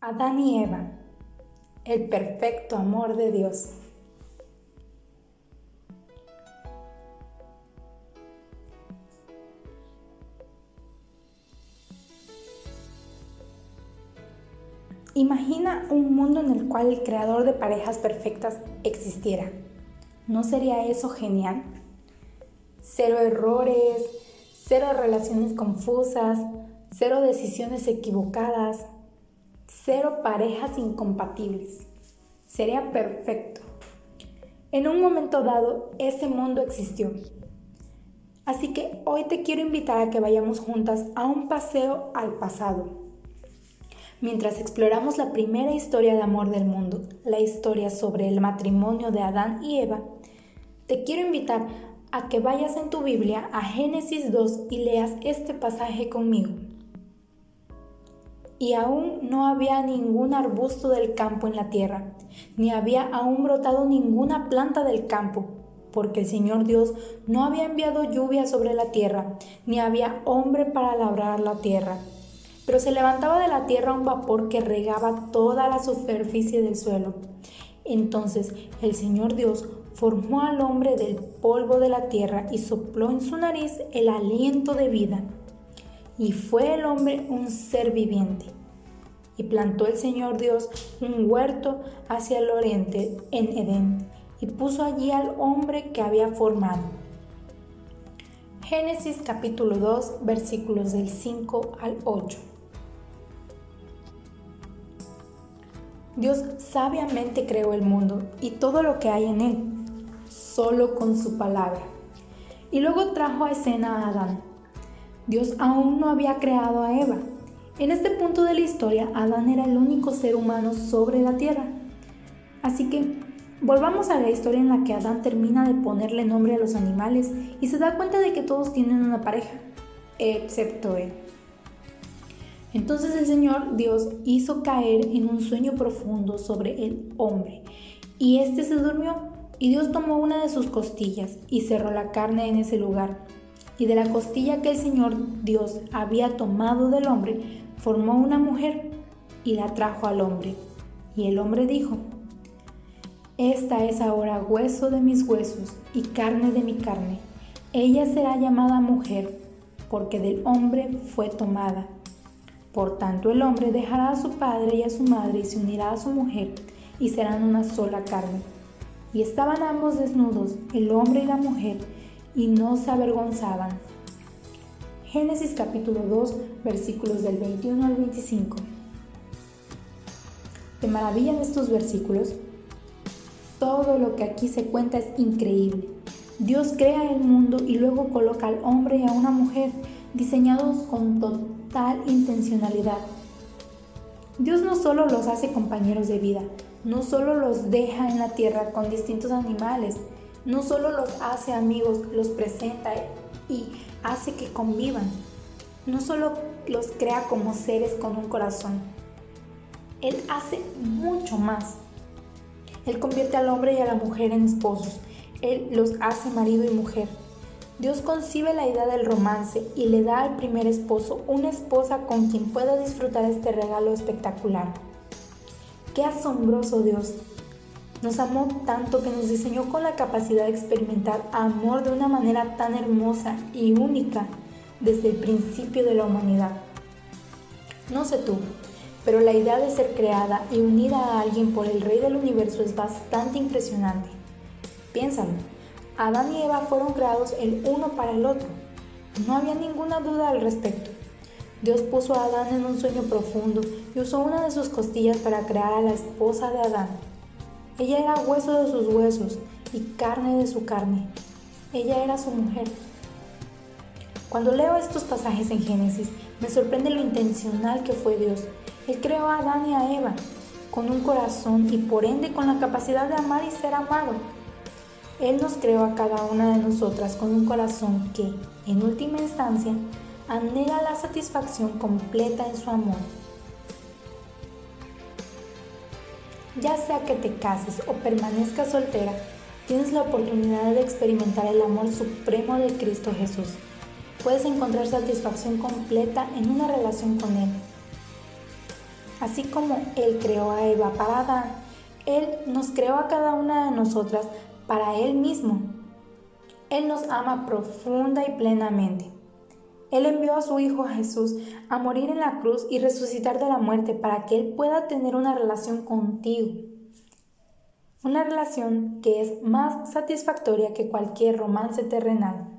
Adán y Eva, el perfecto amor de Dios. Imagina un mundo en el cual el creador de parejas perfectas existiera. ¿No sería eso genial? Cero errores, cero relaciones confusas, cero decisiones equivocadas, cero parejas incompatibles. Sería perfecto. En un momento dado, ese mundo existió. Así que hoy te quiero invitar a que vayamos juntas a un paseo al pasado. Mientras exploramos la primera historia de amor del mundo, la historia sobre el matrimonio de Adán y Eva, te quiero invitar a que vayas en tu Biblia a Génesis 2 y leas este pasaje conmigo y aún no había ningún arbusto del campo en la tierra, ni había aún brotado ninguna planta del campo, porque el Señor Dios no había enviado lluvia sobre la tierra, ni había hombre para labrar la tierra. Pero se levantaba de la tierra un vapor que regaba toda la superficie del suelo. Entonces el Señor Dios formó al hombre del polvo de la tierra y sopló en su nariz el aliento de vida y fue el hombre un ser viviente. Y plantó el Señor Dios un huerto hacia el oriente en Edén, y puso allí al hombre que había formado. Génesis capítulo 2 versículos del 5 al 8. Dios sabiamente creó el mundo y todo lo que hay en él, solo con su palabra. Y luego trajo a escena a Adán Dios aún no había creado a Eva. En este punto de la historia, Adán era el único ser humano sobre la tierra. Así que volvamos a la historia en la que Adán termina de ponerle nombre a los animales y se da cuenta de que todos tienen una pareja, excepto él. Entonces el Señor Dios hizo caer en un sueño profundo sobre el hombre, y éste se durmió, y Dios tomó una de sus costillas y cerró la carne en ese lugar y de la costilla que el Señor Dios había tomado del hombre, formó una mujer y la trajo al hombre. Y el hombre dijo, Esta es ahora hueso de mis huesos y carne de mi carne. Ella será llamada mujer, porque del hombre fue tomada. Por tanto el hombre dejará a su padre y a su madre y se unirá a su mujer, y serán una sola carne. Y estaban ambos desnudos, el hombre y la mujer, y no se avergonzaban. Génesis capítulo 2 versículos del 21 al 25. ¿Te maravillan estos versículos? Todo lo que aquí se cuenta es increíble. Dios crea el mundo y luego coloca al hombre y a una mujer diseñados con total intencionalidad. Dios no solo los hace compañeros de vida, no solo los deja en la tierra con distintos animales, no solo los hace amigos, los presenta y hace que convivan. No solo los crea como seres con un corazón. Él hace mucho más. Él convierte al hombre y a la mujer en esposos. Él los hace marido y mujer. Dios concibe la idea del romance y le da al primer esposo una esposa con quien pueda disfrutar este regalo espectacular. Qué asombroso Dios. Nos amó tanto que nos diseñó con la capacidad de experimentar amor de una manera tan hermosa y única desde el principio de la humanidad. No sé tú, pero la idea de ser creada y unida a alguien por el Rey del Universo es bastante impresionante. Piénsalo, Adán y Eva fueron creados el uno para el otro. No había ninguna duda al respecto. Dios puso a Adán en un sueño profundo y usó una de sus costillas para crear a la esposa de Adán, ella era hueso de sus huesos y carne de su carne. Ella era su mujer. Cuando leo estos pasajes en Génesis, me sorprende lo intencional que fue Dios. Él creó a Adán y a Eva con un corazón y por ende con la capacidad de amar y ser amado. Él nos creó a cada una de nosotras con un corazón que, en última instancia, anhela la satisfacción completa en su amor. Ya sea que te cases o permanezcas soltera, tienes la oportunidad de experimentar el amor supremo de Cristo Jesús. Puedes encontrar satisfacción completa en una relación con Él. Así como Él creó a Eva para Adán, Él nos creó a cada una de nosotras para Él mismo. Él nos ama profunda y plenamente. Él envió a su Hijo Jesús a morir en la cruz y resucitar de la muerte para que Él pueda tener una relación contigo. Una relación que es más satisfactoria que cualquier romance terrenal.